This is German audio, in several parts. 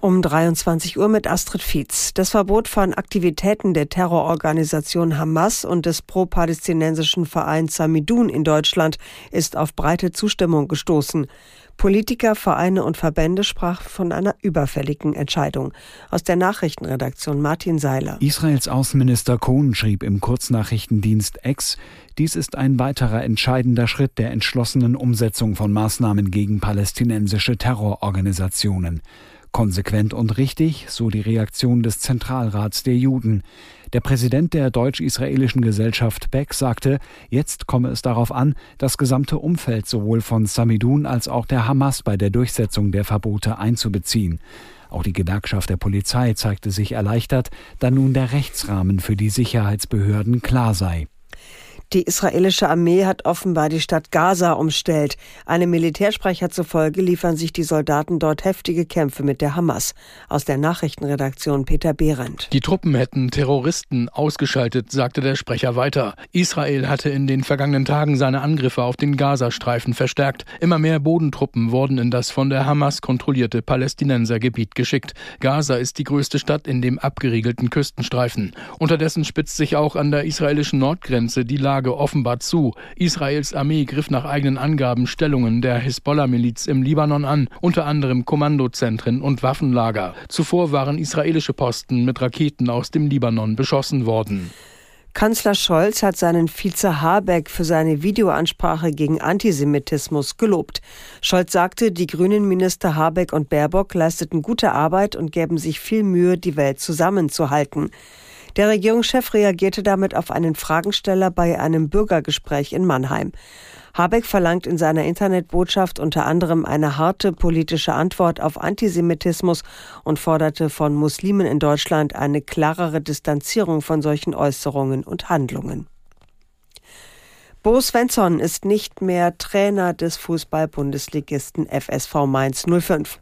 um 23 Uhr mit Astrid Fietz. Das Verbot von Aktivitäten der Terrororganisation Hamas und des pro-palästinensischen Vereins Samidun in Deutschland ist auf breite Zustimmung gestoßen. Politiker, Vereine und Verbände sprachen von einer überfälligen Entscheidung. Aus der Nachrichtenredaktion Martin Seiler. Israels Außenminister Kohn schrieb im Kurznachrichtendienst X, dies ist ein weiterer entscheidender Schritt der entschlossenen Umsetzung von Maßnahmen gegen palästinensische Terrororganisationen. Konsequent und richtig, so die Reaktion des Zentralrats der Juden. Der Präsident der deutsch-israelischen Gesellschaft Beck sagte, jetzt komme es darauf an, das gesamte Umfeld sowohl von Samidun als auch der Hamas bei der Durchsetzung der Verbote einzubeziehen. Auch die Gewerkschaft der Polizei zeigte sich erleichtert, da nun der Rechtsrahmen für die Sicherheitsbehörden klar sei. Die israelische Armee hat offenbar die Stadt Gaza umstellt. Einem Militärsprecher zufolge liefern sich die Soldaten dort heftige Kämpfe mit der Hamas. Aus der Nachrichtenredaktion Peter Behrendt. Die Truppen hätten Terroristen ausgeschaltet, sagte der Sprecher weiter. Israel hatte in den vergangenen Tagen seine Angriffe auf den Gazastreifen verstärkt. Immer mehr Bodentruppen wurden in das von der Hamas kontrollierte Palästinensergebiet geschickt. Gaza ist die größte Stadt in dem abgeriegelten Küstenstreifen. Unterdessen spitzt sich auch an der israelischen Nordgrenze die Lage Lage offenbar zu. Israels Armee griff nach eigenen Angaben Stellungen der Hisbollah-Miliz im Libanon an, unter anderem Kommandozentren und Waffenlager. Zuvor waren israelische Posten mit Raketen aus dem Libanon beschossen worden. Kanzler Scholz hat seinen Vize Habeck für seine Videoansprache gegen Antisemitismus gelobt. Scholz sagte, die grünen Minister Habeck und Baerbock leisteten gute Arbeit und gäben sich viel Mühe, die Welt zusammenzuhalten. Der Regierungschef reagierte damit auf einen Fragensteller bei einem Bürgergespräch in Mannheim. Habeck verlangt in seiner Internetbotschaft unter anderem eine harte politische Antwort auf Antisemitismus und forderte von Muslimen in Deutschland eine klarere Distanzierung von solchen Äußerungen und Handlungen. Bo Svensson ist nicht mehr Trainer des Fußball-Bundesligisten FSV Mainz 05.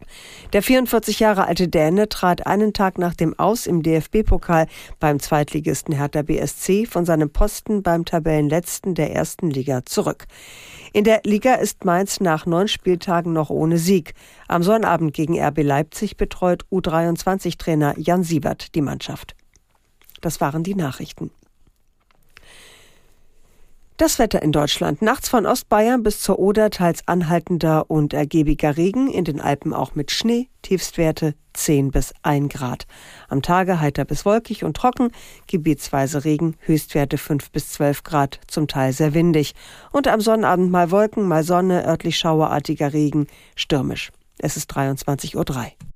Der 44 Jahre alte Däne trat einen Tag nach dem Aus im DFB-Pokal beim Zweitligisten Hertha BSC von seinem Posten beim Tabellenletzten der ersten Liga zurück. In der Liga ist Mainz nach neun Spieltagen noch ohne Sieg. Am Sonnabend gegen RB Leipzig betreut U23-Trainer Jan Siebert die Mannschaft. Das waren die Nachrichten. Das Wetter in Deutschland. Nachts von Ostbayern bis zur Oder teils anhaltender und ergiebiger Regen, in den Alpen auch mit Schnee, Tiefstwerte 10 bis 1 Grad. Am Tage heiter bis wolkig und trocken, gebietsweise Regen, Höchstwerte 5 bis 12 Grad, zum Teil sehr windig. Und am Sonnabend mal Wolken, mal Sonne, örtlich schauerartiger Regen, stürmisch. Es ist 23.03 Uhr.